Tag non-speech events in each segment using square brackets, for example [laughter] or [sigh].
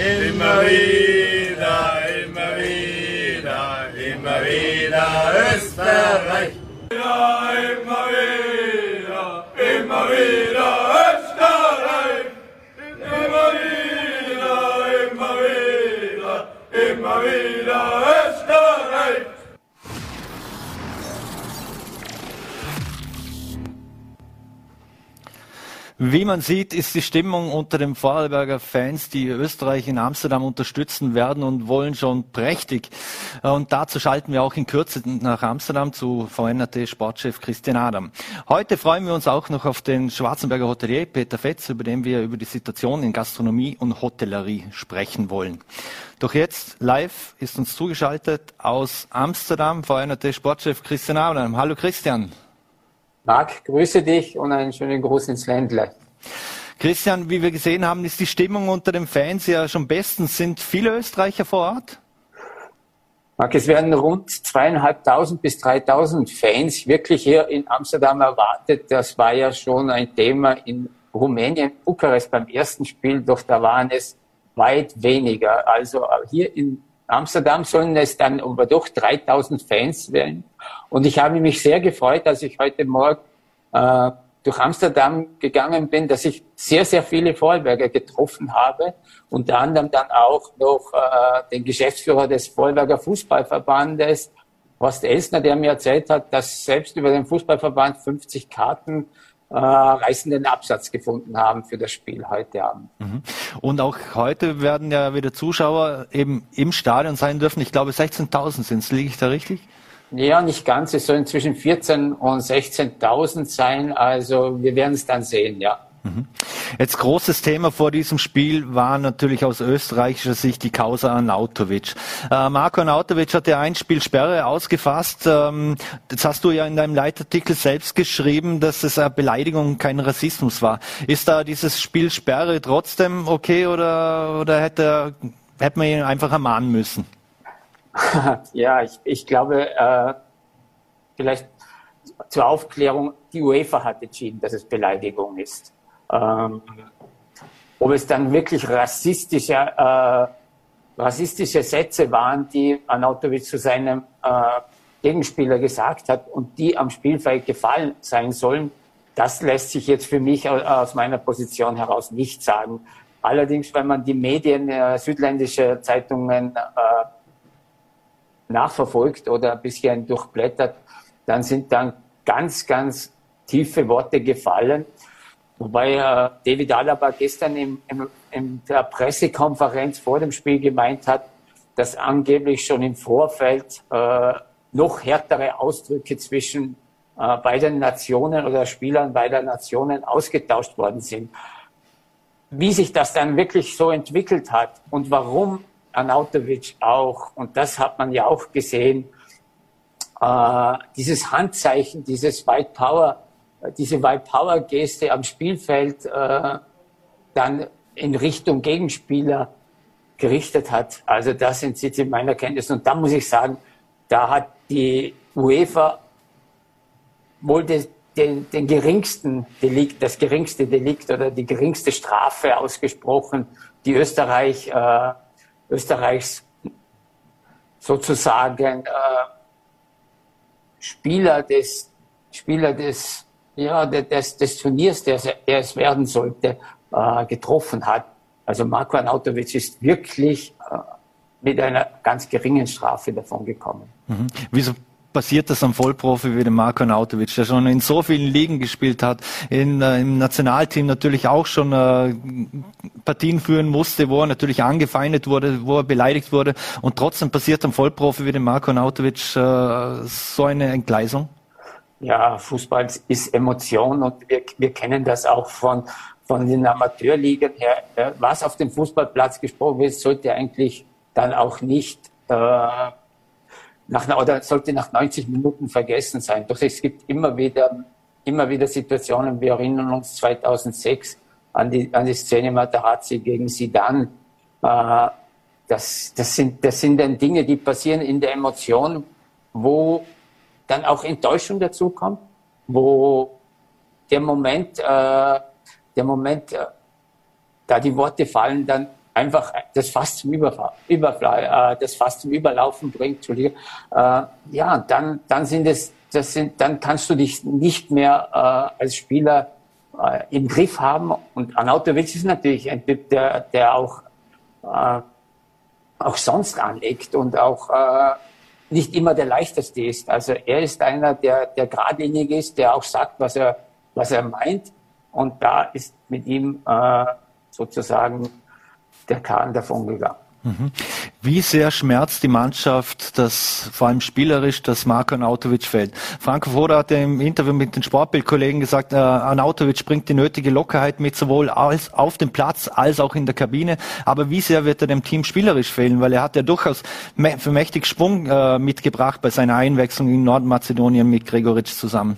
Immer wieder, immer Österreich. Ja, immer wieder, Österreich. Immer wieder, immer Österreich. Wie man sieht, ist die Stimmung unter den Vorarlberger Fans, die Österreich in Amsterdam unterstützen werden und wollen schon prächtig. Und dazu schalten wir auch in Kürze nach Amsterdam zu VNRT-Sportchef Christian Adam. Heute freuen wir uns auch noch auf den Schwarzenberger Hotelier Peter Fetz, über den wir über die Situation in Gastronomie und Hotellerie sprechen wollen. Doch jetzt live ist uns zugeschaltet aus Amsterdam VNRT-Sportchef Christian Adam. Hallo Christian. Marc, grüße dich und einen schönen Gruß ins Ländle. Christian, wie wir gesehen haben, ist die Stimmung unter den Fans ja schon bestens. Sind viele Österreicher vor Ort? Marc, es werden rund zweieinhalbtausend bis dreitausend Fans wirklich hier in Amsterdam erwartet. Das war ja schon ein Thema in Rumänien, Bukarest beim ersten Spiel, doch da waren es weit weniger. Also hier in Amsterdam sollen es dann aber doch 3000 Fans werden. Und ich habe mich sehr gefreut, als ich heute Morgen äh, durch Amsterdam gegangen bin, dass ich sehr, sehr viele Vorarlberger getroffen habe. Unter anderem dann auch noch äh, den Geschäftsführer des Vorarlberger Fußballverbandes, Horst Elsner, der mir erzählt hat, dass selbst über den Fußballverband 50 Karten äh, reißenden Absatz gefunden haben für das Spiel heute Abend. Mhm. Und auch heute werden ja wieder Zuschauer eben im Stadion sein dürfen. Ich glaube 16.000 sind es. Liege ich da richtig? Ja, nicht ganz. Es sollen zwischen 14 und 16.000 sein. Also wir werden es dann sehen, ja. Mhm. Jetzt großes Thema vor diesem Spiel war natürlich aus österreichischer Sicht die Causa Arnautovic. Äh, Marco Arnautovic hat ja ein Spiel Sperre ausgefasst. Ähm, das hast du ja in deinem Leitartikel selbst geschrieben, dass es eine Beleidigung, kein Rassismus war. Ist da dieses Spiel Sperre trotzdem okay oder, oder hätte, hätte man ihn einfach ermahnen müssen? [laughs] ja, ich, ich glaube, äh, vielleicht zur Aufklärung, die UEFA hat entschieden, dass es Beleidigung ist. Ähm, ob es dann wirklich rassistische, äh, rassistische Sätze waren, die Anatovic zu seinem äh, Gegenspieler gesagt hat und die am Spielfeld gefallen sein sollen, das lässt sich jetzt für mich aus meiner Position heraus nicht sagen. Allerdings, wenn man die Medien, äh, südländische Zeitungen äh, nachverfolgt oder ein bisschen durchblättert, dann sind dann ganz, ganz tiefe Worte gefallen. Wobei äh, David Alaba gestern im, im, in der Pressekonferenz vor dem Spiel gemeint hat, dass angeblich schon im Vorfeld äh, noch härtere Ausdrücke zwischen äh, beiden Nationen oder Spielern beider Nationen ausgetauscht worden sind. Wie sich das dann wirklich so entwickelt hat und warum Arnautovic auch, und das hat man ja auch gesehen, äh, dieses Handzeichen, dieses White Power, diese White Power Geste am Spielfeld äh, dann in Richtung Gegenspieler gerichtet hat. Also das sind sie in meiner Kenntnis. Und da muss ich sagen, da hat die UEFA wohl den, den, den geringsten Delikt, das geringste Delikt oder die geringste Strafe ausgesprochen, die Österreich äh, Österreichs sozusagen äh, Spieler des Spieler des ja des, des Turniers, der, es werden sollte, äh, getroffen hat. Also Marko Arnautovic ist wirklich äh, mit einer ganz geringen Strafe davon gekommen. Mhm. Wieso passiert das am Vollprofi wie dem Marko Nautovic, der schon in so vielen Ligen gespielt hat, in, äh, im Nationalteam natürlich auch schon äh, Partien führen musste, wo er natürlich angefeindet wurde, wo er beleidigt wurde und trotzdem passiert am Vollprofi wie dem Marko Nautovic äh, so eine Entgleisung? Ja, Fußball ist Emotion und wir, wir kennen das auch von, von den Amateurligen her. Was auf dem Fußballplatz gesprochen wird, sollte eigentlich dann auch nicht äh, nach, oder sollte nach 90 Minuten vergessen sein. Doch es gibt immer wieder, immer wieder Situationen, wir erinnern uns 2006 an die, an die Szene Matarazzi gegen Sidan. Äh, das, das, sind, das sind dann Dinge, die passieren in der Emotion, wo dann auch Enttäuschung dazukommt, wo der Moment, äh, der Moment, äh, da die Worte fallen, dann einfach das Fass zum Überfall, äh, das Fass zum Überlaufen bringt, äh, ja, dann, dann sind es, das sind, dann kannst du dich nicht mehr äh, als Spieler äh, im Griff haben. Und Anautovic ist natürlich ein Typ, der, der auch, äh, auch sonst anlegt und auch äh, nicht immer der leichteste ist. Also er ist einer, der, der geradlinig ist, der auch sagt, was er, was er meint. Und da ist mit ihm äh, sozusagen der Kahn davon gegangen. Mhm. Wie sehr schmerzt die Mannschaft, dass vor allem spielerisch, dass Marko Anautovic fällt? Franco Foda hat im Interview mit den Sportbildkollegen gesagt, äh, Anautovic bringt die nötige Lockerheit mit, sowohl als auf dem Platz als auch in der Kabine. Aber wie sehr wird er dem Team spielerisch fehlen? Weil er hat ja durchaus für mächtig Schwung äh, mitgebracht bei seiner Einwechslung in Nordmazedonien mit Gregoritsch zusammen.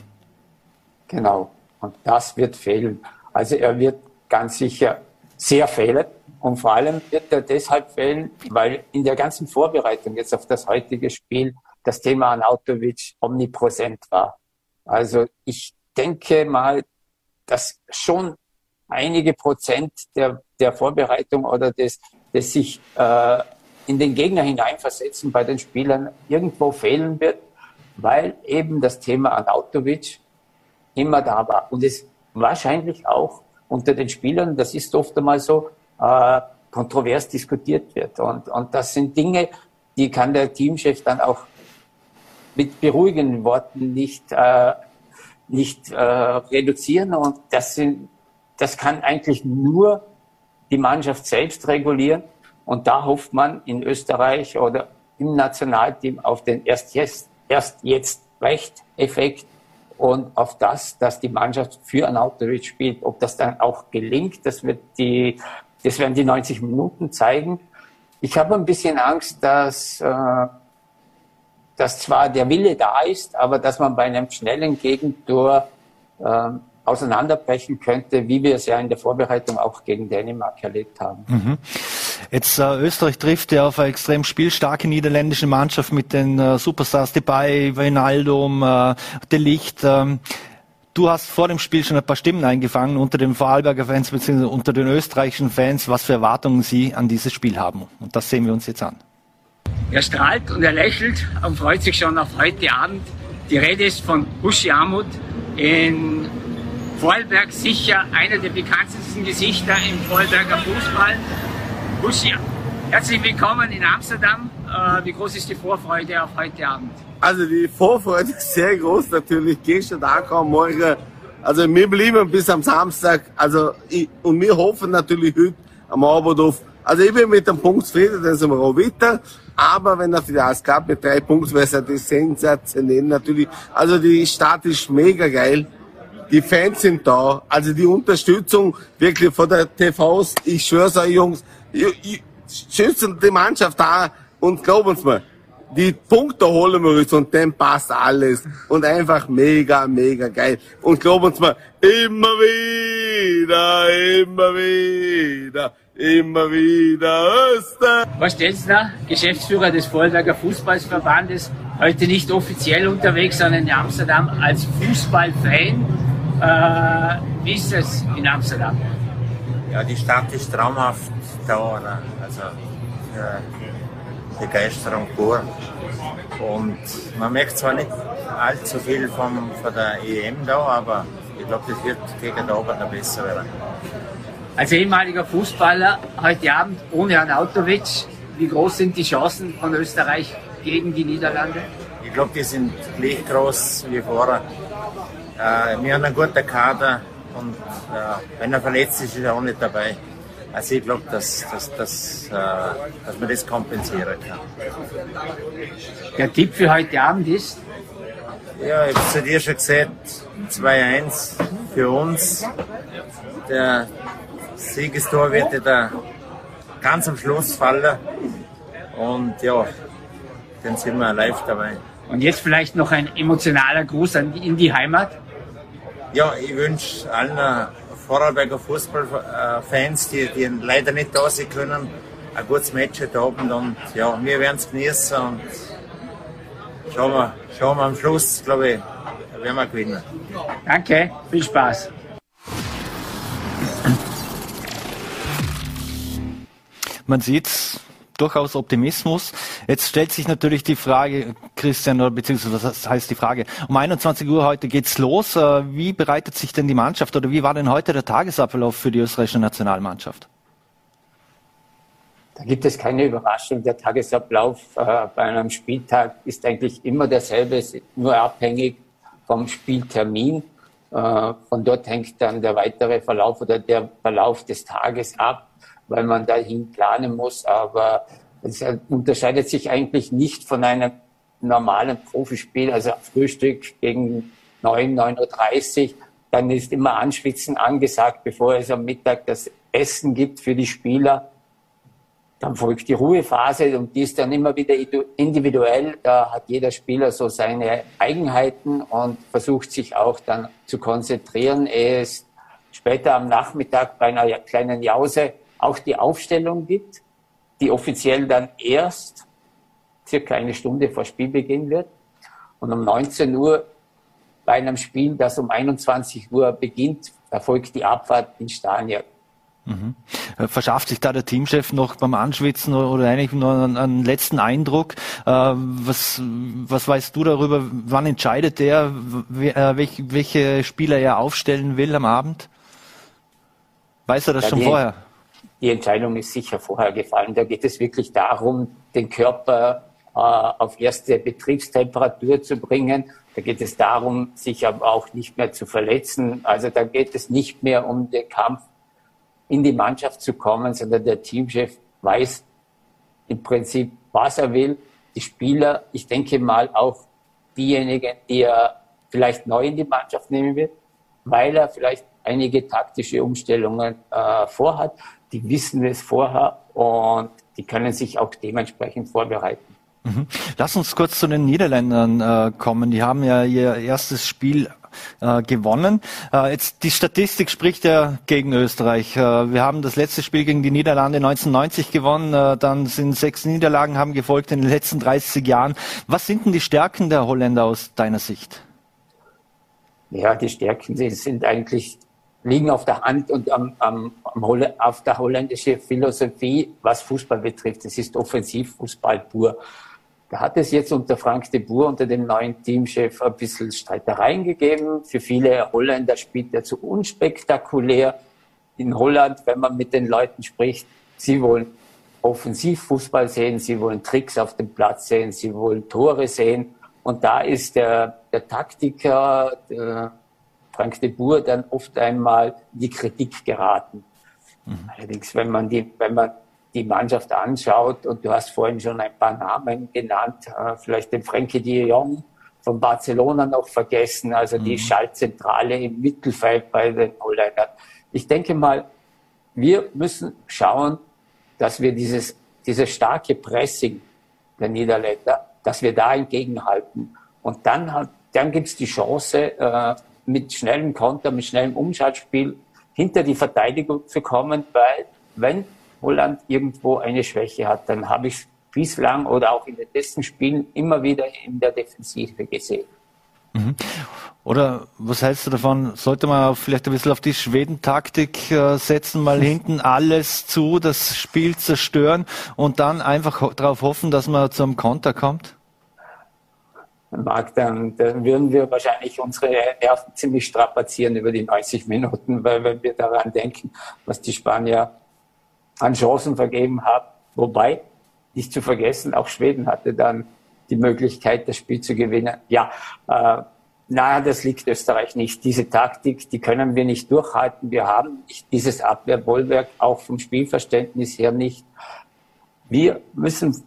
Genau. Und das wird fehlen. Also er wird ganz sicher sehr fehlen. Und vor allem wird er deshalb fehlen, weil in der ganzen Vorbereitung jetzt auf das heutige Spiel das Thema Anautovic omnipräsent war. Also ich denke mal, dass schon einige Prozent der, der Vorbereitung oder des, des sich äh, in den Gegner hineinversetzen bei den Spielern irgendwo fehlen wird, weil eben das Thema Anautovic immer da war. Und es wahrscheinlich auch unter den Spielern, das ist oft einmal so, äh, kontrovers diskutiert wird. Und, und das sind Dinge, die kann der Teamchef dann auch mit beruhigenden Worten nicht, äh, nicht äh, reduzieren. Und das, sind, das kann eigentlich nur die Mannschaft selbst regulieren. Und da hofft man in Österreich oder im Nationalteam auf den erst jetzt, erst jetzt recht Effekt und auf das, dass die Mannschaft für ein Autorit spielt. Ob das dann auch gelingt, das wird die das werden die 90 Minuten zeigen. Ich habe ein bisschen Angst, dass, äh, dass zwar der Wille da ist, aber dass man bei einem schnellen Gegentor äh, auseinanderbrechen könnte, wie wir es ja in der Vorbereitung auch gegen Dänemark erlebt haben. Mhm. Jetzt äh, Österreich trifft ja auf eine extrem spielstarke niederländische Mannschaft mit den äh, Superstars Depay, Wijnaldum, äh, De Licht. Ähm, Du hast vor dem Spiel schon ein paar Stimmen eingefangen unter den Vorarlberger Fans bzw. unter den österreichischen Fans, was für Erwartungen sie an dieses Spiel haben. Und das sehen wir uns jetzt an. Er strahlt und er lächelt und freut sich schon auf heute Abend. Die Rede ist von Bushi Amut in Vorarlberg, sicher einer der bekanntesten Gesichter im Vorarlberger Fußball. Bushi, herzlich willkommen in Amsterdam. Äh, wie groß ist die Vorfreude auf heute Abend? Also die Vorfreude ist sehr groß natürlich. Gestern auch morgen. Also wir blieben bis am Samstag. Also ich, und wir hoffen natürlich heute am Abend auf. Also ich bin mit dem Punkt zufrieden, dann sind wir auch weiter. Aber wenn er für die ASK mit drei Punkten wäre, ist das sensationell natürlich. Also die Stadt ist mega geil. Die Fans sind da. Also die Unterstützung wirklich von der TVs. Ich schwör's euch Jungs, schützen die Mannschaft da und glauben Sie mir, die Punkte holen wir uns und dann passt alles. Und einfach mega, mega geil. Und glauben uns mal, immer wieder, immer wieder, immer wieder Öster. Was Stelzner, Geschäftsführer des Vorarlberger Fußballverbandes, heute nicht offiziell unterwegs, sondern in Amsterdam als Fußballfan. Äh, wie ist es in Amsterdam? Ja, die Stadt ist traumhaft da. Ne? Also, ja Begeisterung pur. Und man merkt zwar nicht allzu viel vom, von der EM da, aber ich glaube, das wird gegen den Abend noch besser werden. Als ehemaliger Fußballer heute Abend ohne Arnautovic, wie groß sind die Chancen von Österreich gegen die Niederlande? Ich glaube, die sind gleich groß wie vorher. Äh, wir haben einen guten Kader und äh, wenn er verletzt ist, ist er auch nicht dabei. Also ich glaube, dass, dass, dass, äh, dass man das kompensieren kann. Der Tipp für heute Abend ist? Ja, ich habe zu dir schon gesagt, 2-1 für uns. Der Siegestor wird da ganz am Schluss fallen. Und ja, dann sind wir live dabei. Und jetzt vielleicht noch ein emotionaler Gruß an, in die Heimat. Ja, ich wünsche allen Vorarlberger Fußballfans, die, die leider nicht da sein können, ein gutes Match heute Abend und ja, wir werden es genießen und schauen wir, schauen wir am Schluss, glaube ich, werden wir gewinnen. Danke, viel Spaß. Man sieht durchaus Optimismus. Jetzt stellt sich natürlich die Frage, Christian, oder beziehungsweise was heißt die Frage? Um 21 Uhr heute geht's los. Äh, wie bereitet sich denn die Mannschaft oder wie war denn heute der Tagesablauf für die österreichische Nationalmannschaft? Da gibt es keine Überraschung. Der Tagesablauf äh, bei einem Spieltag ist eigentlich immer derselbe, nur abhängig vom Spieltermin. Äh, von dort hängt dann der weitere Verlauf oder der Verlauf des Tages ab, weil man dahin planen muss. Aber es unterscheidet sich eigentlich nicht von einem normalen Profispiel, also Frühstück gegen 9, 9.30 Uhr. Dann ist immer Anschwitzen angesagt, bevor es am Mittag das Essen gibt für die Spieler. Dann folgt die Ruhephase und die ist dann immer wieder individuell. Da hat jeder Spieler so seine Eigenheiten und versucht sich auch dann zu konzentrieren. Es später am Nachmittag bei einer kleinen Jause auch die Aufstellung gibt, die offiziell dann erst circa eine Stunde vor Spielbeginn wird. Und um 19 Uhr bei einem Spiel, das um 21 Uhr beginnt, erfolgt die Abfahrt in Stanier. Mhm. Äh, verschafft sich da der Teamchef noch beim Anschwitzen oder eigentlich nur einen, einen letzten Eindruck? Äh, was, was weißt du darüber? Wann entscheidet der, äh, welche Spieler er aufstellen will am Abend? Weiß er das ja, schon vorher? Die Entscheidung ist sicher vorher gefallen. Da geht es wirklich darum, den Körper äh, auf erste Betriebstemperatur zu bringen. Da geht es darum, sich aber auch nicht mehr zu verletzen. Also da geht es nicht mehr um den Kampf in die Mannschaft zu kommen, sondern der Teamchef weiß im Prinzip, was er will. Die Spieler, ich denke mal auch diejenigen, die er vielleicht neu in die Mannschaft nehmen wird, weil er vielleicht einige taktische Umstellungen äh, vorhat. Die wissen es vorher und die können sich auch dementsprechend vorbereiten. Mhm. Lass uns kurz zu den Niederländern äh, kommen. Die haben ja ihr erstes Spiel äh, gewonnen. Äh, jetzt die Statistik spricht ja gegen Österreich. Äh, wir haben das letzte Spiel gegen die Niederlande 1990 gewonnen, äh, dann sind sechs Niederlagen haben gefolgt in den letzten 30 Jahren. Was sind denn die Stärken der Holländer aus deiner Sicht? Ja, die Stärken sind eigentlich liegen auf der Hand und am, am, am auf der holländischen Philosophie, was Fußball betrifft. Es ist Offensivfußball pur. Da hat es jetzt unter Frank de Boer, unter dem neuen Teamchef, ein bisschen Streitereien gegeben. Für viele Holländer spielt er zu unspektakulär. In Holland, wenn man mit den Leuten spricht, sie wollen Offensivfußball sehen, sie wollen Tricks auf dem Platz sehen, sie wollen Tore sehen. Und da ist der, der Taktiker, der Frank de Boer, dann oft einmal in die Kritik geraten. Mhm. Allerdings, wenn man die, wenn man die Mannschaft anschaut, und du hast vorhin schon ein paar Namen genannt, äh, vielleicht den Frenkie de Jong von Barcelona noch vergessen, also mhm. die Schaltzentrale im Mittelfeld bei den Holländern. Ich denke mal, wir müssen schauen, dass wir dieses, dieses starke Pressing der Niederländer, dass wir da entgegenhalten. Und dann, dann gibt es die Chance, äh, mit schnellem Konter, mit schnellem Umschaltspiel hinter die Verteidigung zu kommen, weil wenn Holland irgendwo eine Schwäche hat, dann habe ich bislang oder auch in den letzten Spielen immer wieder in der Defensive gesehen. Mhm. Oder was hältst du davon? Sollte man vielleicht ein bisschen auf die Schweden-Taktik äh, setzen, mal [laughs] hinten alles zu, das Spiel zerstören und dann einfach darauf hoffen, dass man zum Konter kommt? Marc, dann, dann würden wir wahrscheinlich unsere Nerven ziemlich strapazieren über die 90 Minuten, weil wenn wir daran denken, was die Spanier an Chancen vergeben haben. Wobei, nicht zu vergessen, auch Schweden hatte dann die Möglichkeit, das Spiel zu gewinnen. Ja, äh, naja, das liegt Österreich nicht. Diese Taktik, die können wir nicht durchhalten. Wir haben dieses Abwehrbollwerk auch vom Spielverständnis her nicht. Wir müssen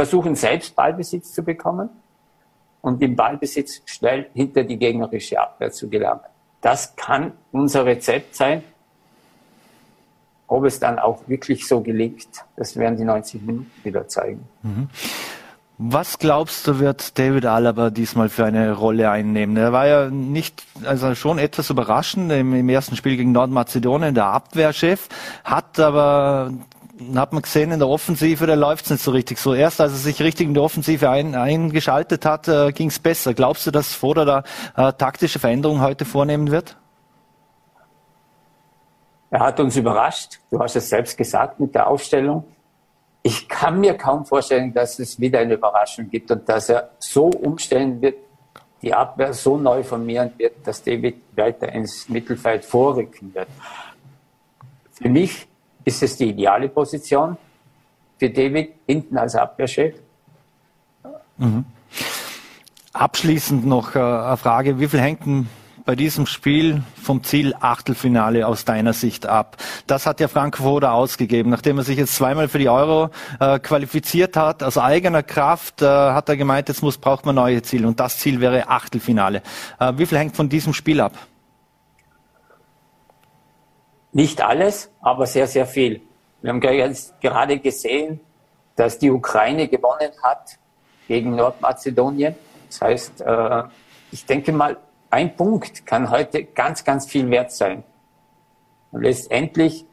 versuchen, selbst Ballbesitz zu bekommen und im Ballbesitz schnell hinter die gegnerische Abwehr zu gelangen. Das kann unser Rezept sein. Ob es dann auch wirklich so gelingt, das werden die 90 Minuten wieder zeigen. Mhm. Was glaubst du, wird David Alaba diesmal für eine Rolle einnehmen? Er war ja nicht, also schon etwas überraschend im, im ersten Spiel gegen Nordmazedonien, der Abwehrchef, hat aber hat man gesehen, in der Offensive, da läuft es nicht so richtig so. Erst als er sich richtig in die Offensive ein, eingeschaltet hat, äh, ging es besser. Glaubst du, dass Foda da äh, taktische Veränderungen heute vornehmen wird? Er hat uns überrascht. Du hast es selbst gesagt mit der Aufstellung. Ich kann mir kaum vorstellen, dass es wieder eine Überraschung gibt und dass er so umstellen wird, die Abwehr so neu formieren wird, dass David weiter ins Mittelfeld vorrücken wird. Für mich ist es die ideale Position für David hinten als Abwehrchef. Mhm. Abschließend noch äh, eine Frage, wie viel hängt bei diesem Spiel vom Ziel Achtelfinale aus deiner Sicht ab? Das hat ja Frank Foda ausgegeben. Nachdem er sich jetzt zweimal für die Euro äh, qualifiziert hat, aus eigener Kraft, äh, hat er gemeint, jetzt muss, braucht man neue Ziele. Und das Ziel wäre Achtelfinale. Äh, wie viel hängt von diesem Spiel ab? Nicht alles, aber sehr, sehr viel. Wir haben gerade gesehen, dass die Ukraine gewonnen hat gegen Nordmazedonien. Das heißt, äh, ich denke mal, ein Punkt kann heute ganz, ganz viel wert sein. Und letztendlich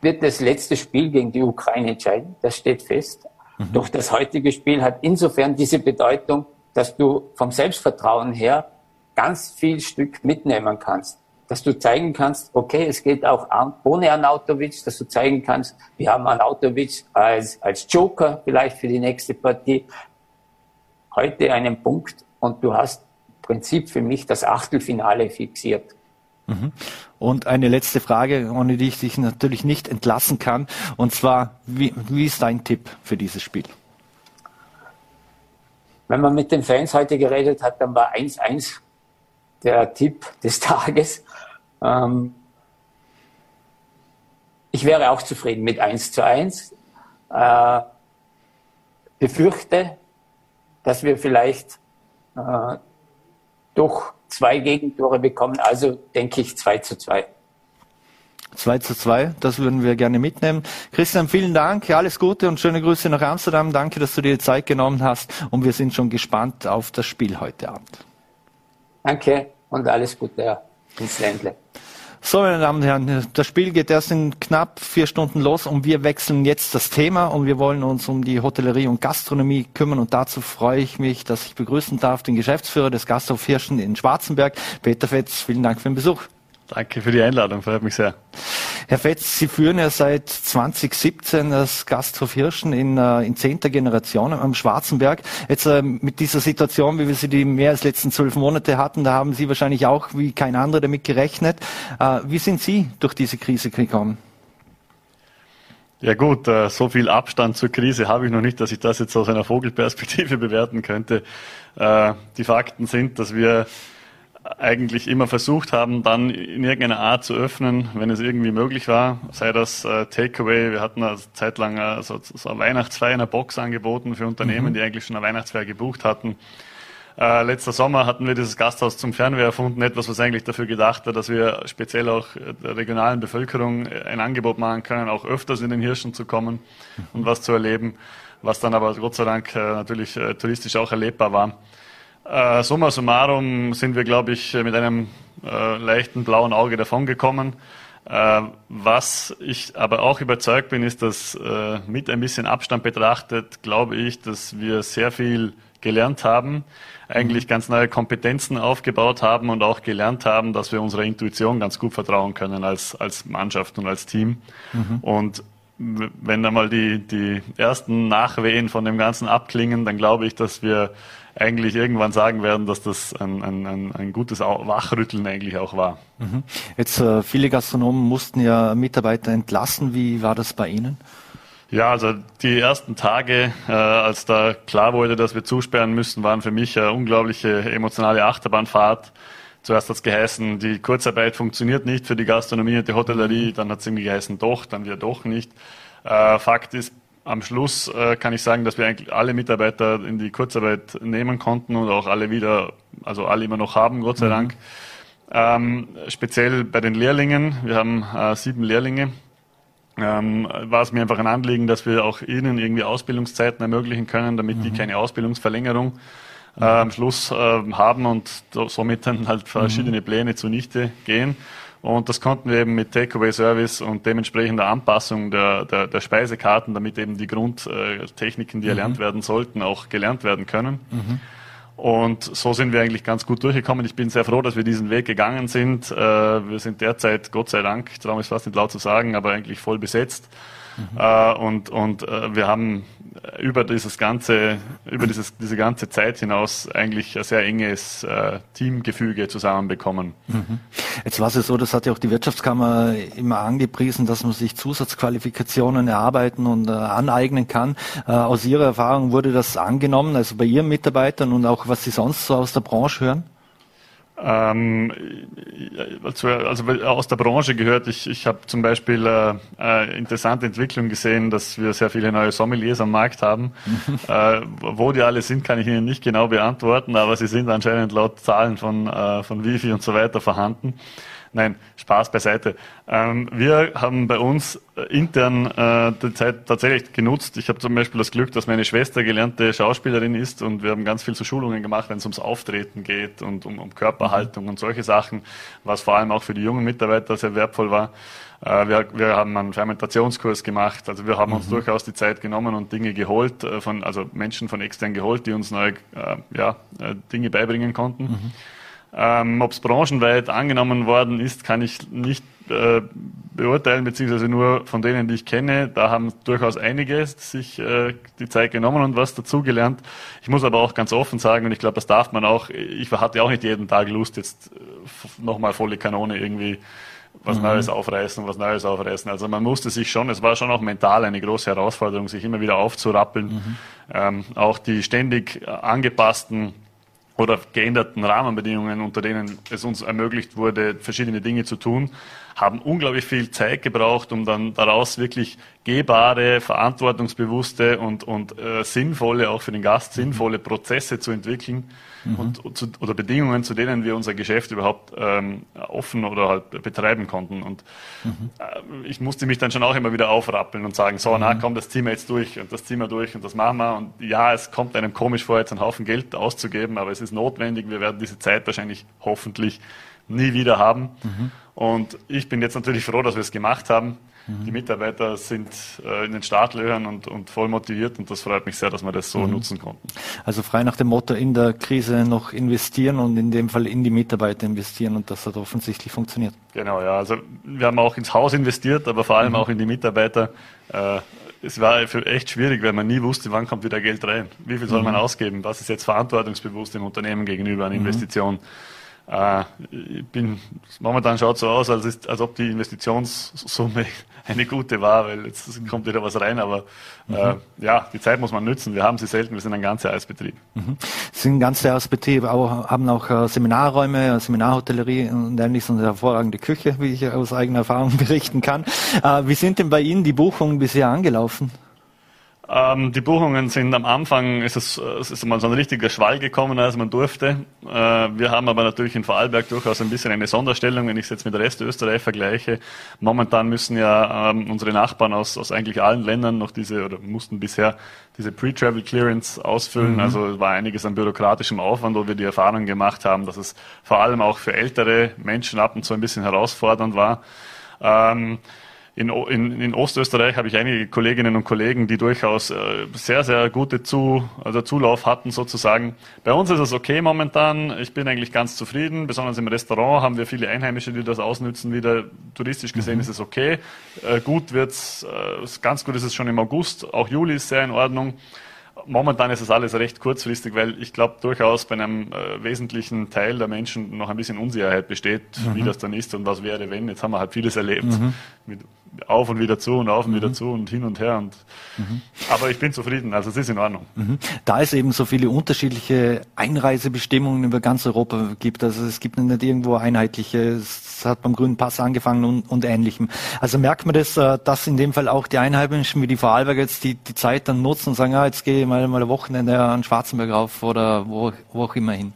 wird das letzte Spiel gegen die Ukraine entscheiden. Das steht fest. Mhm. Doch das heutige Spiel hat insofern diese Bedeutung, dass du vom Selbstvertrauen her ganz viel Stück mitnehmen kannst. Dass du zeigen kannst, okay, es geht auch ohne Arnautovic, dass du zeigen kannst, wir haben Arnautovic als, als Joker vielleicht für die nächste Partie. Heute einen Punkt und du hast Prinzip für mich das Achtelfinale fixiert. Mhm. Und eine letzte Frage, ohne die ich dich natürlich nicht entlassen kann. Und zwar, wie, wie ist dein Tipp für dieses Spiel? Wenn man mit den Fans heute geredet hat, dann war 1-1 der Tipp des [laughs] Tages. Ähm, ich wäre auch zufrieden mit 1 zu 1. Äh, befürchte, dass wir vielleicht äh, doch zwei Gegentore bekommen. Also denke ich 2 zu 2. 2 zu 2, das würden wir gerne mitnehmen. Christian, vielen Dank, alles Gute und schöne Grüße nach Amsterdam. Danke, dass du dir Zeit genommen hast und wir sind schon gespannt auf das Spiel heute Abend. Danke und alles Gute So, meine Damen und Herren, das Spiel geht erst in knapp vier Stunden los und wir wechseln jetzt das Thema und wir wollen uns um die Hotellerie und Gastronomie kümmern und dazu freue ich mich, dass ich begrüßen darf den Geschäftsführer des Gasthof Hirschen in Schwarzenberg, Peter Fetz. Vielen Dank für den Besuch. Danke für die Einladung, freut mich sehr. Herr Fetz, Sie führen ja seit 2017 das Gasthof Hirschen in, äh, in zehnter Generation am Schwarzenberg. Jetzt äh, mit dieser Situation, wie wir sie die mehr als letzten zwölf Monate hatten, da haben Sie wahrscheinlich auch wie kein anderer damit gerechnet. Äh, wie sind Sie durch diese Krise gekommen? Ja gut, äh, so viel Abstand zur Krise habe ich noch nicht, dass ich das jetzt aus einer Vogelperspektive [laughs] bewerten könnte. Äh, die Fakten sind, dass wir eigentlich immer versucht haben, dann in irgendeiner Art zu öffnen, wenn es irgendwie möglich war. Sei das äh, Takeaway, wir hatten eine Zeit lang äh, so, so eine Weihnachtsfeier in einer Box angeboten für Unternehmen, mhm. die eigentlich schon eine Weihnachtsfeier gebucht hatten. Äh, letzter Sommer hatten wir dieses Gasthaus zum Fernweh erfunden, etwas, was eigentlich dafür gedacht war, dass wir speziell auch der regionalen Bevölkerung ein Angebot machen können, auch öfters in den Hirschen zu kommen mhm. und was zu erleben, was dann aber Gott sei Dank äh, natürlich äh, touristisch auch erlebbar war. Äh, summa summarum sind wir, glaube ich, mit einem äh, leichten blauen Auge davongekommen. Äh, was ich aber auch überzeugt bin, ist, dass äh, mit ein bisschen Abstand betrachtet, glaube ich, dass wir sehr viel gelernt haben, eigentlich mhm. ganz neue Kompetenzen aufgebaut haben und auch gelernt haben, dass wir unserer Intuition ganz gut vertrauen können als, als Mannschaft und als Team. Mhm. Und wenn einmal die, die ersten Nachwehen von dem Ganzen abklingen, dann glaube ich, dass wir eigentlich irgendwann sagen werden, dass das ein, ein, ein gutes Wachrütteln eigentlich auch war. Mhm. Jetzt äh, viele Gastronomen mussten ja Mitarbeiter entlassen. Wie war das bei Ihnen? Ja, also die ersten Tage, äh, als da klar wurde, dass wir zusperren müssen, waren für mich eine unglaubliche emotionale Achterbahnfahrt. Zuerst hat es geheißen, die Kurzarbeit funktioniert nicht für die Gastronomie und die Hotellerie, dann hat es irgendwie geheißen, doch, dann wieder doch nicht. Äh, Fakt ist, am Schluss äh, kann ich sagen, dass wir eigentlich alle Mitarbeiter in die Kurzarbeit nehmen konnten und auch alle wieder, also alle immer noch haben, Gott sei mhm. Dank. Ähm, speziell bei den Lehrlingen, wir haben äh, sieben Lehrlinge, ähm, war es mir einfach ein Anliegen, dass wir auch ihnen irgendwie Ausbildungszeiten ermöglichen können, damit mhm. die keine Ausbildungsverlängerung äh, am Schluss äh, haben und somit dann halt verschiedene mhm. Pläne zunichte gehen. Und das konnten wir eben mit Takeaway-Service und dementsprechender Anpassung der, der, der Speisekarten, damit eben die Grundtechniken, die mhm. erlernt werden sollten, auch gelernt werden können. Mhm. Und so sind wir eigentlich ganz gut durchgekommen. Ich bin sehr froh, dass wir diesen Weg gegangen sind. Äh, wir sind derzeit, Gott sei Dank, ich traue mich fast nicht laut zu sagen, aber eigentlich voll besetzt. Mhm. Äh, und und äh, wir haben über dieses ganze, über dieses, diese ganze Zeit hinaus eigentlich ein sehr enges äh, Teamgefüge zusammenbekommen. Mhm. Jetzt war es ja so, das hat ja auch die Wirtschaftskammer immer angepriesen, dass man sich Zusatzqualifikationen erarbeiten und äh, aneignen kann. Äh, aus Ihrer Erfahrung wurde das angenommen, also bei Ihren Mitarbeitern und auch was Sie sonst so aus der Branche hören? Ähm, also, also aus der Branche gehört, ich, ich habe zum Beispiel äh, äh, interessante Entwicklung gesehen, dass wir sehr viele neue Sommeliers am Markt haben. [laughs] äh, wo die alle sind, kann ich Ihnen nicht genau beantworten, aber sie sind anscheinend laut Zahlen von, äh, von Wifi und so weiter vorhanden. Nein, Spaß beiseite. Ähm, wir haben bei uns äh, intern äh, die Zeit tatsächlich genutzt. Ich habe zum Beispiel das Glück, dass meine Schwester gelernte Schauspielerin ist und wir haben ganz viel zu Schulungen gemacht, wenn es ums Auftreten geht und um, um Körperhaltung und solche Sachen, was vor allem auch für die jungen Mitarbeiter sehr wertvoll war. Äh, wir, wir, haben einen Fermentationskurs gemacht. Also wir haben uns mhm. durchaus die Zeit genommen und Dinge geholt, äh, von, also Menschen von extern geholt, die uns neue äh, ja, Dinge beibringen konnten. Mhm. Ähm, Ob es branchenweit angenommen worden ist, kann ich nicht äh, beurteilen, beziehungsweise nur von denen, die ich kenne. Da haben durchaus einige sich äh, die Zeit genommen und was dazugelernt. Ich muss aber auch ganz offen sagen, und ich glaube, das darf man auch, ich hatte auch nicht jeden Tag Lust, jetzt äh, nochmal volle Kanone irgendwie was mhm. Neues aufreißen, was Neues aufreißen. Also man musste sich schon, es war schon auch mental eine große Herausforderung, sich immer wieder aufzurappeln. Mhm. Ähm, auch die ständig angepassten oder geänderten Rahmenbedingungen, unter denen es uns ermöglicht wurde, verschiedene Dinge zu tun, haben unglaublich viel Zeit gebraucht, um dann daraus wirklich gehbare, verantwortungsbewusste und, und äh, sinnvolle, auch für den Gast sinnvolle Prozesse zu entwickeln mhm. und, zu, oder Bedingungen, zu denen wir unser Geschäft überhaupt ähm, offen oder halt betreiben konnten. Und mhm. äh, ich musste mich dann schon auch immer wieder aufrappeln und sagen, so, mhm. na komm, das ziehen wir jetzt durch und das ziehen wir durch und das machen wir. Und ja, es kommt einem komisch vor, jetzt einen Haufen Geld auszugeben, aber es ist notwendig. Wir werden diese Zeit wahrscheinlich hoffentlich nie wieder haben. Mhm. Und ich bin jetzt natürlich froh, dass wir es gemacht haben. Mhm. Die Mitarbeiter sind äh, in den Startlöchern und, und voll motiviert und das freut mich sehr, dass wir das so mhm. nutzen konnten. Also frei nach dem Motto in der Krise noch investieren und in dem Fall in die Mitarbeiter investieren und das hat offensichtlich funktioniert. Genau, ja. Also wir haben auch ins Haus investiert, aber vor allem mhm. auch in die Mitarbeiter. Äh, es war für echt schwierig, weil man nie wusste, wann kommt wieder Geld rein. Wie viel soll man mhm. ausgeben? Was ist jetzt verantwortungsbewusst dem Unternehmen gegenüber an mhm. Investitionen? Äh, ich bin, momentan schaut es so aus, als, ist, als ob die Investitionssumme eine gute war, weil jetzt kommt wieder was rein, aber mhm. äh, ja, die Zeit muss man nützen. Wir haben sie selten, wir sind ein ganzer Eisbetrieb. Mhm. Sie sind ein ganzer Eisbetrieb, aber haben auch äh, Seminarräume, Seminarhotellerie und ähnliches und eine hervorragende Küche, wie ich aus eigener Erfahrung [laughs] berichten kann. Äh, wie sind denn bei Ihnen die Buchungen bisher angelaufen? Ähm, die Buchungen sind am Anfang, ist es, es ist mal so ein richtiger Schwall gekommen, als man durfte. Äh, wir haben aber natürlich in Vorarlberg durchaus ein bisschen eine Sonderstellung, wenn ich es jetzt mit der Rest Österreich vergleiche. Momentan müssen ja ähm, unsere Nachbarn aus, aus eigentlich allen Ländern noch diese, oder mussten bisher diese Pre-Travel Clearance ausfüllen. Mhm. Also es war einiges an bürokratischem Aufwand, wo wir die Erfahrung gemacht haben, dass es vor allem auch für ältere Menschen ab und zu ein bisschen herausfordernd war. Ähm, in, in, in Ostösterreich habe ich einige Kolleginnen und Kollegen, die durchaus äh, sehr, sehr gute Zu, also Zulauf hatten sozusagen. Bei uns ist es okay momentan. Ich bin eigentlich ganz zufrieden. Besonders im Restaurant haben wir viele Einheimische, die das ausnützen. Wieder touristisch gesehen mhm. ist es okay. Äh, gut wird's, äh, ganz gut ist es schon im August. Auch Juli ist sehr in Ordnung momentan ist es alles recht kurzfristig, weil ich glaube durchaus bei einem äh, wesentlichen Teil der Menschen noch ein bisschen Unsicherheit besteht, mhm. wie das dann ist und was wäre, wenn. Jetzt haben wir halt vieles erlebt. Mhm. Auf und wieder zu und auf und mhm. wieder zu und hin und her. Und, mhm. Aber ich bin zufrieden, also es ist in Ordnung. Mhm. Da es eben so viele unterschiedliche Einreisebestimmungen über ganz Europa gibt, also es gibt nicht irgendwo einheitliche, es hat beim grünen Pass angefangen und, und ähnlichem. Also merkt man das, äh, dass in dem Fall auch die Einheimischen wie die Vorarlberger jetzt die, die Zeit dann nutzen und sagen, ja, jetzt gehe ich mal, mal ein Wochenende an Schwarzenberg rauf oder wo, wo auch immer hin.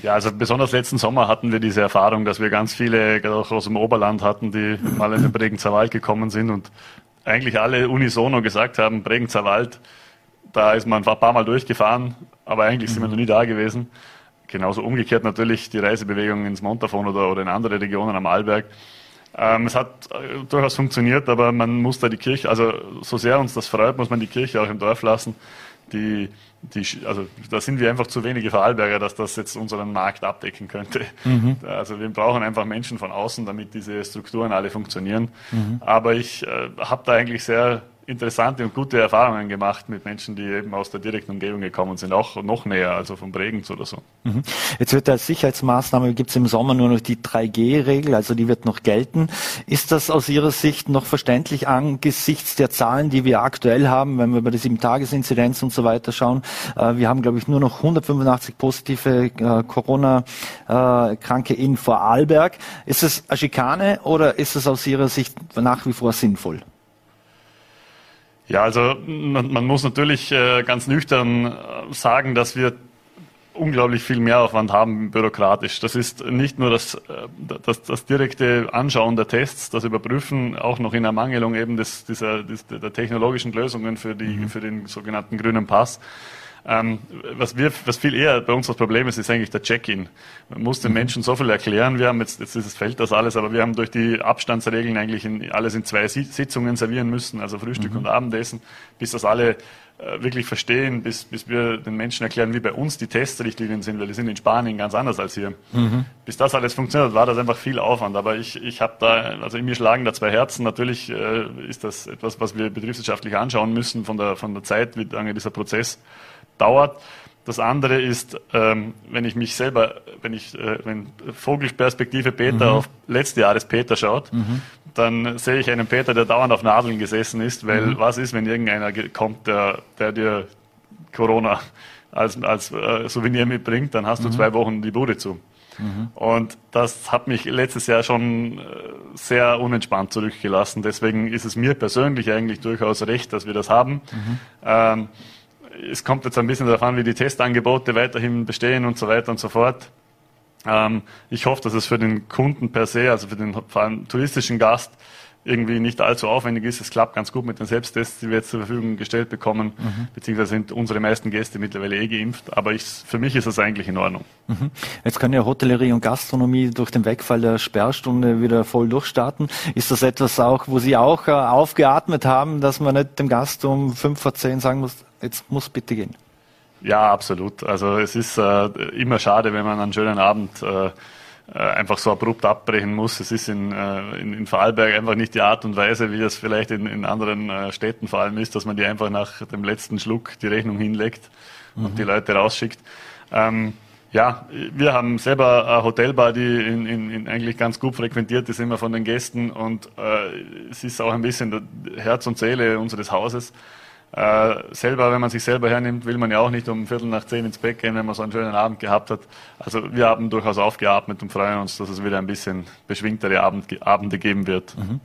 Ja, also besonders letzten Sommer hatten wir diese Erfahrung, dass wir ganz viele auch aus dem Oberland hatten, die mal in den Bregenzer Wald gekommen sind und eigentlich alle unisono gesagt haben, Bregenzer Wald, da ist man ein paar Mal durchgefahren, aber eigentlich sind wir noch nie da gewesen. Genauso umgekehrt natürlich die Reisebewegung ins Montafon oder, oder in andere Regionen am Arlberg. Ähm, es hat äh, durchaus funktioniert, aber man muss da die Kirche, also so sehr uns das freut, muss man die Kirche auch im Dorf lassen die, die, also da sind wir einfach zu wenige Vorarlberger, dass das jetzt unseren Markt abdecken könnte. Mhm. [laughs] Also wir brauchen einfach Menschen von außen, damit diese Strukturen alle funktionieren. Mhm. Aber ich äh, habe da eigentlich sehr interessante und gute Erfahrungen gemacht mit Menschen, die eben aus der direkten Umgebung gekommen sind, auch noch näher, also vom Bregenz oder so. Mhm. Jetzt wird als Sicherheitsmaßnahme, gibt es im Sommer nur noch die 3G-Regel, also die wird noch gelten. Ist das aus Ihrer Sicht noch verständlich angesichts der Zahlen, die wir aktuell haben, wenn wir über die Sieben-Tages-Inzidenz und so weiter schauen? Äh, wir haben, glaube ich, nur noch 185 positive äh, Corona-Kranke in Vorarlberg. Ist es eine Schikane oder ist es aus Ihrer Sicht nach wie vor sinnvoll? Ja, also man, muss natürlich äh, ganz nüchtern äh, sagen, dass wir unglaublich viel Mehraufwand haben bürokratisch. Das ist nicht nur das, äh, das, das direkte Anschauen der Tests, das Überprüfen, auch noch in Ermangelung eben des, dieser, des, der technologischen Lösungen für, die, mhm. für den sogenannten grünen Pass. Ähm, was, wir, was viel eher bei uns das Problem ist, ist eigentlich der Check-in. Man muss den mhm. Menschen so viel erklären. Wir haben jetzt, jetzt ist es fällt das alles, aber wir haben durch die Abstandsregeln eigentlich in, alles in zwei Sitzungen servieren müssen, also Frühstück mhm. und Abendessen, bis das alle äh, wirklich verstehen, bis, bis wir den Menschen erklären, wie bei uns die Testrichtlinien sind, weil die sind in Spanien ganz anders als hier. Mhm. Bis das alles funktioniert, war das einfach viel Aufwand. Aber ich, ich habe da, also in mir schlagen da zwei Herzen. Natürlich äh, ist das etwas, was wir betriebswirtschaftlich anschauen müssen von der, von der Zeit, wie lange dieser Prozess dauert. Das andere ist, ähm, wenn ich mich selber, wenn ich, äh, wenn Vogelperspektive Peter mhm. auf letzte Jahres Peter schaut, mhm. dann sehe ich einen Peter, der dauernd auf Nadeln gesessen ist, weil mhm. was ist, wenn irgendeiner kommt, der, der dir Corona als, als äh, Souvenir mitbringt, dann hast du mhm. zwei Wochen die Bude zu. Mhm. Und das hat mich letztes Jahr schon äh, sehr unentspannt zurückgelassen. Deswegen ist es mir persönlich eigentlich durchaus recht, dass wir das haben. Mhm. Ähm, es kommt jetzt ein bisschen darauf an, wie die Testangebote weiterhin bestehen und so weiter und so fort. Ähm, ich hoffe, dass es für den Kunden per se, also für den vor allem touristischen Gast, irgendwie nicht allzu aufwendig ist. Es klappt ganz gut mit den Selbsttests, die wir jetzt zur Verfügung gestellt bekommen, mhm. beziehungsweise sind unsere meisten Gäste mittlerweile eh geimpft. Aber ich, für mich ist das eigentlich in Ordnung. Mhm. Jetzt können ja Hotellerie und Gastronomie durch den Wegfall der Sperrstunde wieder voll durchstarten. Ist das etwas auch, wo Sie auch äh, aufgeatmet haben, dass man nicht dem Gast um fünf vor zehn sagen muss, jetzt muss bitte gehen? Ja, absolut. Also es ist äh, immer schade, wenn man einen schönen Abend äh, äh, einfach so abrupt abbrechen muss. Es ist in, äh, in, in Vorarlberg einfach nicht die Art und Weise, wie das vielleicht in, in anderen äh, Städten vor allem ist, dass man die einfach nach dem letzten Schluck die Rechnung hinlegt mhm. und die Leute rausschickt. Ähm, ja, wir haben selber eine Hotelbar, die in, in, in eigentlich ganz gut frequentiert ist, immer von den Gästen und äh, es ist auch ein bisschen Herz und Seele unseres Hauses. Äh, selber, wenn man sich selber hernimmt, will man ja auch nicht um Viertel nach zehn ins Bett gehen, wenn man so einen schönen Abend gehabt hat. Also wir haben durchaus aufgeatmet und freuen uns, dass es wieder ein bisschen beschwingtere Abend, Abende geben wird. Mhm.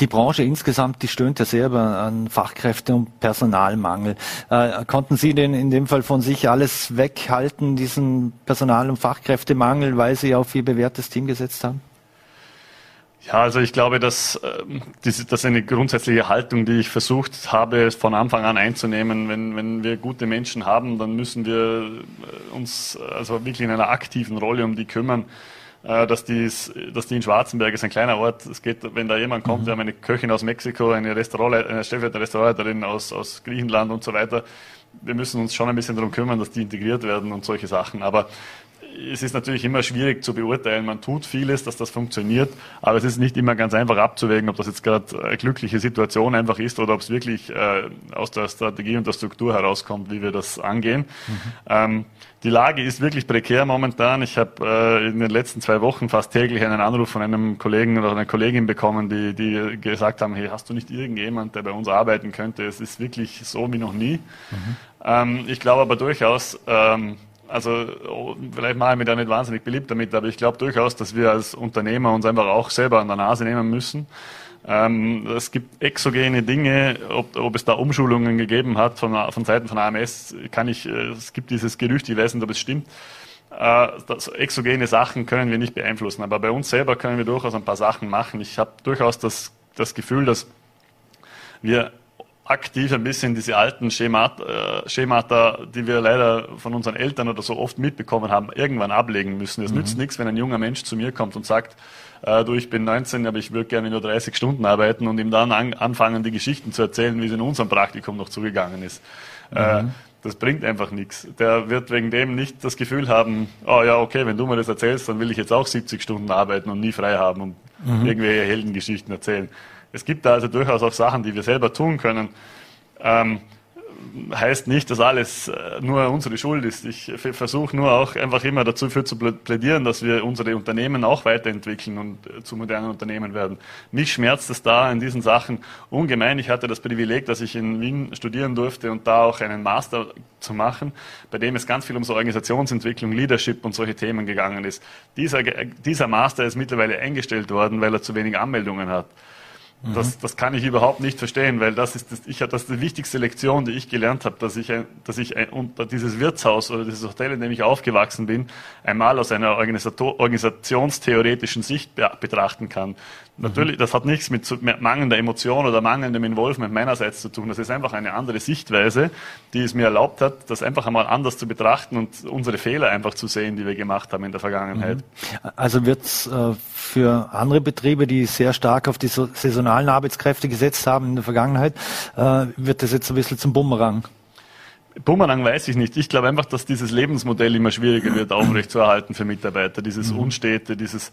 Die Branche insgesamt, die stöhnt ja sehr an Fachkräfte- und Personalmangel. Äh, konnten Sie denn in dem Fall von sich alles weghalten, diesen Personal- und Fachkräftemangel, weil Sie auf Ihr bewährtes Team gesetzt haben? Ja, also ich glaube, dass ähm, das ist eine grundsätzliche Haltung, die ich versucht habe, von Anfang an einzunehmen. Wenn, wenn wir gute Menschen haben, dann müssen wir äh, uns also wirklich in einer aktiven Rolle um die kümmern. Äh, dass, die, dass die in Schwarzenberg ist ein kleiner Ort. Es geht, wenn da jemand kommt, mhm. wir haben eine Köchin aus Mexiko, eine Restaurant, eine stellvertretende Restaurantleiterin aus, aus Griechenland und so weiter. Wir müssen uns schon ein bisschen darum kümmern, dass die integriert werden und solche Sachen. Aber es ist natürlich immer schwierig zu beurteilen. Man tut vieles, dass das funktioniert, aber es ist nicht immer ganz einfach abzuwägen, ob das jetzt gerade eine glückliche Situation einfach ist oder ob es wirklich äh, aus der Strategie und der Struktur herauskommt, wie wir das angehen. Mhm. Ähm, die Lage ist wirklich prekär momentan. Ich habe äh, in den letzten zwei Wochen fast täglich einen Anruf von einem Kollegen oder einer Kollegin bekommen, die, die gesagt haben, hey, hast du nicht irgendjemand, der bei uns arbeiten könnte? Es ist wirklich so wie noch nie. Mhm. Ähm, ich glaube aber durchaus, ähm, also vielleicht mal mit nicht wahnsinnig beliebt damit, aber ich glaube durchaus, dass wir als Unternehmer uns einfach auch selber an der Nase nehmen müssen. Ähm, es gibt exogene Dinge, ob, ob es da Umschulungen gegeben hat von, von Seiten von AMS, kann ich, äh, es gibt dieses Gerücht, ich weiß nicht, ob es stimmt. Äh, das, exogene Sachen können wir nicht beeinflussen, aber bei uns selber können wir durchaus ein paar Sachen machen. Ich habe durchaus das, das Gefühl, dass wir aktiv ein bisschen diese alten Schemata, äh, Schemata, die wir leider von unseren Eltern oder so oft mitbekommen haben, irgendwann ablegen müssen. Es mhm. nützt nichts, wenn ein junger Mensch zu mir kommt und sagt, äh, du, ich bin 19, aber ich würde gerne nur 30 Stunden arbeiten und ihm dann an, anfangen, die Geschichten zu erzählen, wie es in unserem Praktikum noch zugegangen ist. Äh, das bringt einfach nichts. Der wird wegen dem nicht das Gefühl haben, oh ja, okay, wenn du mir das erzählst, dann will ich jetzt auch 70 Stunden arbeiten und nie frei haben und mhm. irgendwelche Heldengeschichten erzählen. Es gibt da also durchaus auch Sachen, die wir selber tun können. Ähm, heißt nicht, dass alles äh, nur unsere Schuld ist. Ich versuche nur auch einfach immer dazu für zu plädieren, dass wir unsere Unternehmen auch weiterentwickeln und äh, zu modernen Unternehmen werden. Mich schmerzt es da in diesen Sachen ungemein. Ich hatte das Privileg, dass ich in Wien studieren durfte und da auch einen Master zu machen, bei dem es ganz viel um so Organisationsentwicklung, Leadership und solche Themen gegangen ist. Dieser, dieser Master ist mittlerweile eingestellt worden, weil er zu wenig Anmeldungen hat. Das, das kann ich überhaupt nicht verstehen, weil das ist das, ich das ist die wichtigste Lektion, die ich gelernt habe, dass ich, ein, dass ich unter dieses Wirtshaus oder dieses Hotel, in dem ich aufgewachsen bin, einmal aus einer organisationstheoretischen Sicht betrachten kann. Natürlich, das hat nichts mit mangelnder Emotion oder mangelndem Involvement meinerseits zu tun. Das ist einfach eine andere Sichtweise, die es mir erlaubt hat, das einfach einmal anders zu betrachten und unsere Fehler einfach zu sehen, die wir gemacht haben in der Vergangenheit. Mhm. Also wird es äh, für andere Betriebe, die sehr stark auf die saisonalen Arbeitskräfte gesetzt haben in der Vergangenheit, äh, wird das jetzt ein bisschen zum Bumerang? Bumerang weiß ich nicht. Ich glaube einfach, dass dieses Lebensmodell immer schwieriger wird, aufrechtzuerhalten für Mitarbeiter. Dieses mhm. Unstete, dieses,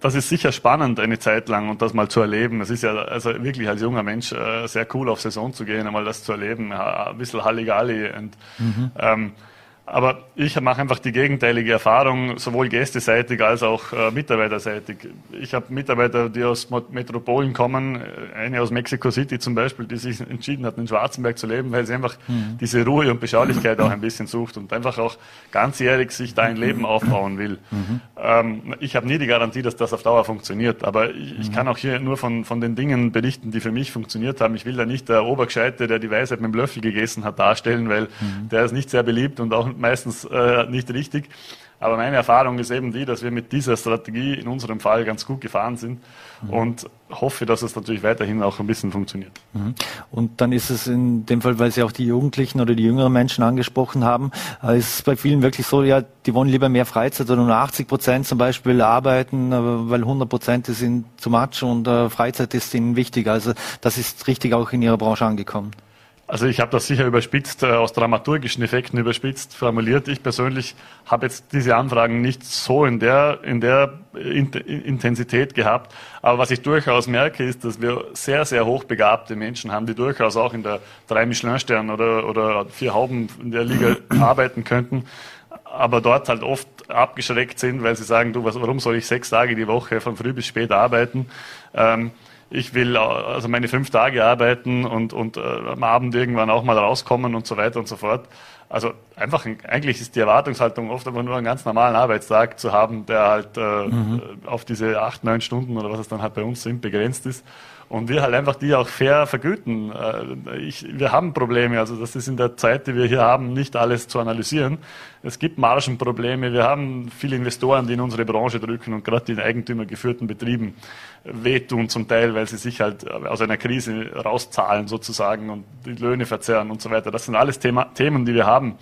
das ist sicher spannend eine Zeit lang und das mal zu erleben. Es ist ja also wirklich als junger Mensch äh, sehr cool auf Saison zu gehen, einmal das zu erleben, ein bisschen Halligalli und, mhm. ähm, aber ich mache einfach die gegenteilige Erfahrung, sowohl gästeseitig als auch äh, mitarbeiterseitig. Ich habe Mitarbeiter, die aus Metropolen kommen, äh, eine aus Mexico City zum Beispiel, die sich entschieden hat, in Schwarzenberg zu leben, weil sie einfach mhm. diese Ruhe und Beschaulichkeit auch ein bisschen sucht und einfach auch ganzjährig sich da ein Leben aufbauen will. Mhm. Ähm, ich habe nie die Garantie, dass das auf Dauer funktioniert, aber ich, ich, kann auch hier nur von, von den Dingen berichten, die für mich funktioniert haben. Ich will da nicht der Obergescheite, der die Weisheit mit dem Löffel gegessen hat, darstellen, weil mhm. der ist nicht sehr beliebt und auch meistens äh, nicht richtig. Aber meine Erfahrung ist eben die, dass wir mit dieser Strategie in unserem Fall ganz gut gefahren sind mhm. und hoffe, dass es natürlich weiterhin auch ein bisschen funktioniert. Mhm. Und dann ist es in dem Fall, weil Sie auch die Jugendlichen oder die jüngeren Menschen angesprochen haben, äh, ist es bei vielen wirklich so, ja, die wollen lieber mehr Freizeit oder nur 80 Prozent zum Beispiel arbeiten, weil 100 Prozent ist ihnen zu much und äh, Freizeit ist ihnen wichtig. Also das ist richtig auch in Ihrer Branche angekommen. Also ich habe das sicher überspitzt, äh, aus dramaturgischen Effekten überspitzt formuliert. Ich persönlich habe jetzt diese Anfragen nicht so in der, in der Intensität gehabt. Aber was ich durchaus merke, ist, dass wir sehr, sehr hochbegabte Menschen haben, die durchaus auch in der drei Michelin-Stern oder, oder vier Hauben in der Liga [clears throat] arbeiten könnten aber dort halt oft abgeschreckt sind, weil sie sagen, du, was, warum soll ich sechs Tage die Woche von früh bis spät arbeiten? Ähm, ich will also meine fünf Tage arbeiten und, und äh, am Abend irgendwann auch mal rauskommen und so weiter und so fort. Also einfach, eigentlich ist die Erwartungshaltung oft aber nur einen ganz normalen Arbeitstag zu haben, der halt äh, mhm. auf diese acht, neun Stunden oder was es dann halt bei uns sind, begrenzt ist und wir halt einfach die auch fair vergüten. Äh, ich, wir haben Probleme, also das ist in der Zeit, die wir hier haben, nicht alles zu analysieren. Es gibt Margenprobleme, wir haben viele Investoren, die in unsere Branche drücken und gerade die eigentümergeführten Betrieben wehtun zum Teil, weil sie sich halt aus einer Krise rauszahlen sozusagen und die Löhne verzerren und so weiter. Das sind alles Thema, Themen, die wir haben.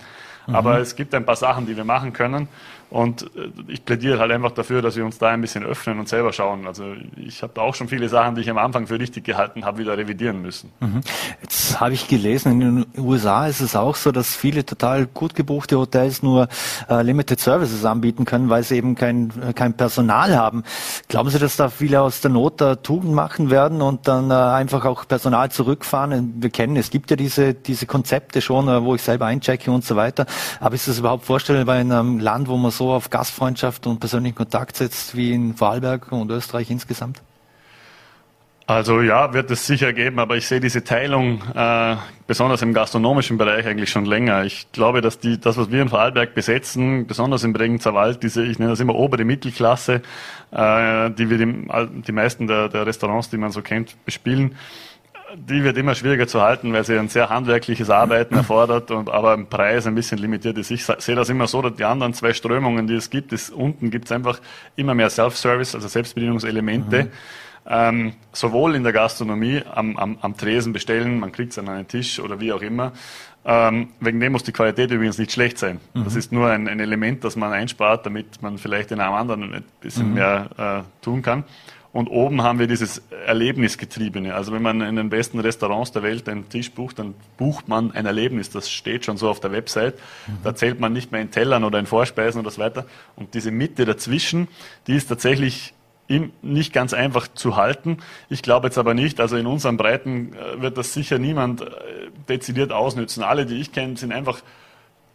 Mhm. Aber es gibt ein paar Sachen, die wir machen können. Und äh, ich plädiere halt einfach dafür, dass wir uns da ein bisschen öffnen und selber schauen. Also ich habe da auch schon viele Sachen, die ich am Anfang für richtig gehalten habe, wieder revidieren müssen. Mhm. Jetzt habe ich gelesen, in den USA ist es auch so, dass viele total gut gebuchte Hotels nur äh, Limited Services anbieten können, weil sie eben kein, äh, kein Personal haben. Glauben Sie, dass da viele aus der Not da Tugend machen werden und dann äh, einfach auch Personal zurückfahren? Wir kennen, es gibt ja diese, diese Konzepte schon, äh, wo ich selber einchecke und so weiter. Aber ist das überhaupt vorstellbar in einem Land, wo man so auf Gastfreundschaft und persönlichen Kontakt setzt wie in Vorarlberg und Österreich insgesamt? Also ja, wird es sicher geben, aber ich sehe diese Teilung äh, besonders im gastronomischen Bereich eigentlich schon länger. Ich glaube, dass die, das, was wir in Vorarlberg besetzen, besonders im Bregenzer Wald, diese, ich nenne das immer obere Mittelklasse, äh, die wir die, die meisten der, der Restaurants, die man so kennt, bespielen, die wird immer schwieriger zu halten, weil sie ein sehr handwerkliches Arbeiten erfordert und aber im Preis ein bisschen limitiert ist. Ich sehe das immer so, dass die anderen zwei Strömungen, die es gibt, ist unten gibt es einfach immer mehr Self-Service, also Selbstbedienungselemente. Mhm. Ähm, sowohl in der Gastronomie am, am, am Tresen bestellen, man kriegt es an einen Tisch oder wie auch immer. Ähm, wegen dem muss die Qualität übrigens nicht schlecht sein. Mhm. Das ist nur ein, ein, Element, das man einspart, damit man vielleicht in einem anderen ein bisschen mhm. mehr äh, tun kann. Und oben haben wir dieses Erlebnisgetriebene. Also wenn man in den besten Restaurants der Welt einen Tisch bucht, dann bucht man ein Erlebnis. Das steht schon so auf der Website. Mhm. Da zählt man nicht mehr in Tellern oder in Vorspeisen oder so weiter. Und diese Mitte dazwischen, die ist tatsächlich nicht ganz einfach zu halten. Ich glaube jetzt aber nicht, also in unseren Breiten äh, wird das sicher niemand äh, dezidiert ausnützen. Alle, die ich kenne, sind einfach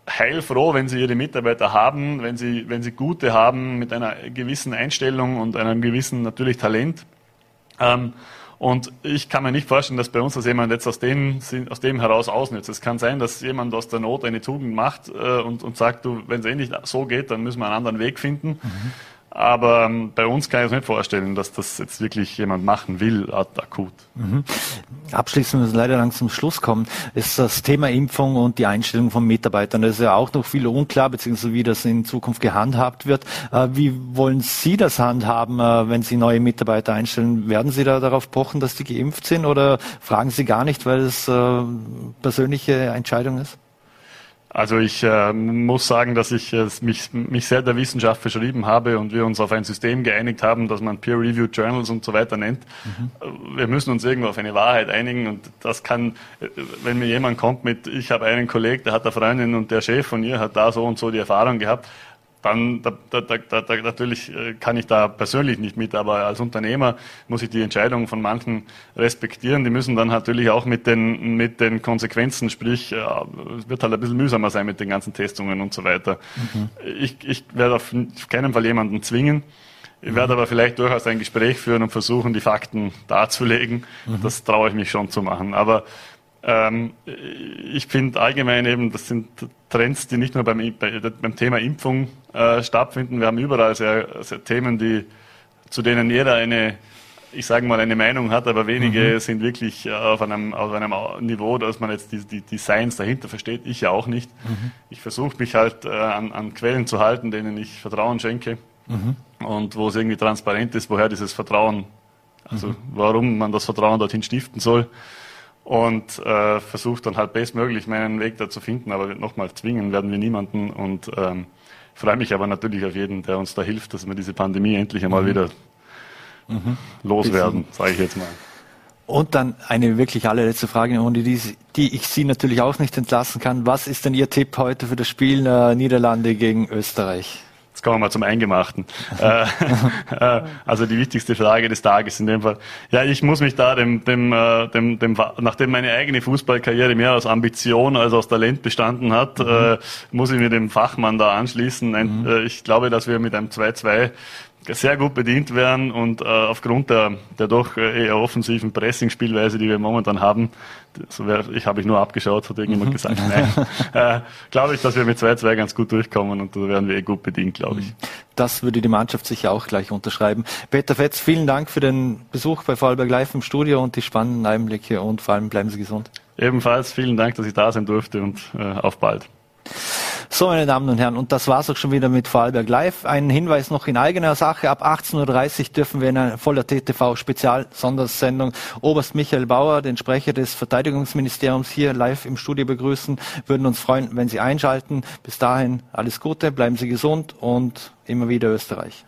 heilfroh, wenn sie ihre Mitarbeiter haben, wenn sie, wenn sie gute haben mit einer gewissen Einstellung und einem gewissen natürlich Talent. Ähm, und ich kann mir nicht vorstellen, dass bei uns das jemand jetzt aus dem, aus dem heraus ausnützt. Es kann sein, dass jemand aus der Not eine Tugend macht äh, und, und sagt, du, wenn es eh nicht so geht, dann müssen wir einen anderen Weg finden. Mhm. Aber ähm, bei uns kann ich es nicht vorstellen, dass das jetzt wirklich jemand machen will, akut. Mhm. Abschließend müssen wir leider langsam zum Schluss kommen, ist das Thema Impfung und die Einstellung von Mitarbeitern. Das ist ja auch noch viel unklar, beziehungsweise wie das in Zukunft gehandhabt wird. Äh, wie wollen Sie das handhaben, äh, wenn Sie neue Mitarbeiter einstellen? Werden Sie da darauf pochen, dass die geimpft sind oder fragen Sie gar nicht, weil es äh, persönliche Entscheidung ist? Also ich äh, muss sagen, dass ich äh, mich, mich sehr der Wissenschaft verschrieben habe und wir uns auf ein System geeinigt haben, das man Peer-Reviewed Journals und so weiter nennt. Mhm. Wir müssen uns irgendwo auf eine Wahrheit einigen und das kann, äh, wenn mir jemand kommt mit, ich habe einen Kollegen, der hat eine Freundin und der Chef von ihr hat da so und so die Erfahrung gehabt, dann da, da, da, da, natürlich äh, kann ich da persönlich nicht mit, aber als Unternehmer muss ich die Entscheidung von manchen respektieren. Die müssen dann natürlich auch mit den, mit den Konsequenzen, sprich, äh, es wird halt ein bisschen mühsamer sein mit den ganzen Testungen und so weiter. Mhm. Ich, ich werde auf keinen Fall jemanden zwingen. Ich werde aber vielleicht durchaus ein Gespräch führen und versuchen, die Fakten darzulegen. Mhm. Das traue ich mich schon zu machen. Aber ähm, ich finde allgemein eben, das sind Trends, die nicht nur beim, beim Thema Impfung äh, stattfinden. Wir haben überall sehr, sehr, Themen, die, zu denen jeder eine, ich sage mal, eine Meinung hat, aber wenige mhm. sind wirklich auf einem, auf einem Niveau, dass man jetzt die, die, die Science dahinter versteht. Ich ja auch nicht. Mhm. Ich versuche mich halt äh, an, an Quellen zu halten, denen ich Vertrauen schenke. Mhm. Und wo es irgendwie transparent ist, woher dieses Vertrauen, also mhm. warum man das Vertrauen dorthin stiften soll und äh, versucht dann halt bestmöglich meinen Weg da zu finden. Aber nochmal zwingen werden wir niemanden und ähm, freue mich aber natürlich auf jeden, der uns da hilft, dass wir diese Pandemie endlich einmal mhm. wieder mhm. loswerden, sage ich jetzt mal. Und dann eine wirklich allerletzte Frage, ohne die, die ich Sie natürlich auch nicht entlassen kann. Was ist denn Ihr Tipp heute für das Spiel äh, Niederlande gegen Österreich? Jetzt kommen wir mal zum Eingemachten. [laughs] Äh, äh, also die wichtigste Frage des Tages in dem Fall. Ja, ich muss mich da dem, dem, äh, dem, dem nachdem meine eigene Fußballkarriere mehr aus Ambition als aus Talent bestanden hat, mhm. muss ich mir dem Fachmann da anschließen. Ein, mhm. ich glaube, dass wir mit einem 2-2 sehr gut bedient werden und äh, aufgrund der, der doch äh, eher offensiven Pressing-Spielweise, die wir momentan haben, so wär, ich habe ich nur abgeschaut, hat irgendjemand mhm. gesagt, nein, [laughs] äh, glaube ich, dass wir mit 2-2 ganz gut durchkommen und da werden wir eh gut bedient, glaube ich. Mhm. Das würde die Mannschaft sicher auch gleich unterschreiben. Peter Fetz, vielen Dank für den Besuch bei Vorarlberg Live im Studio und die spannenden Einblicke und vor allem bleiben Sie gesund. Ebenfalls vielen Dank, dass ich da sein durfte und äh, auf bald. So, meine Damen und Herren, und das war's auch schon wieder mit Vorarlberg Live. Ein Hinweis noch in eigener Sache. Ab 18.30 Uhr dürfen wir in einer voller TTV Spezial-Sondersendung Oberst Michael Bauer, den Sprecher des Verteidigungsministeriums, hier live im Studio begrüßen. Würden uns freuen, wenn Sie einschalten. Bis dahin alles Gute, bleiben Sie gesund und immer wieder Österreich.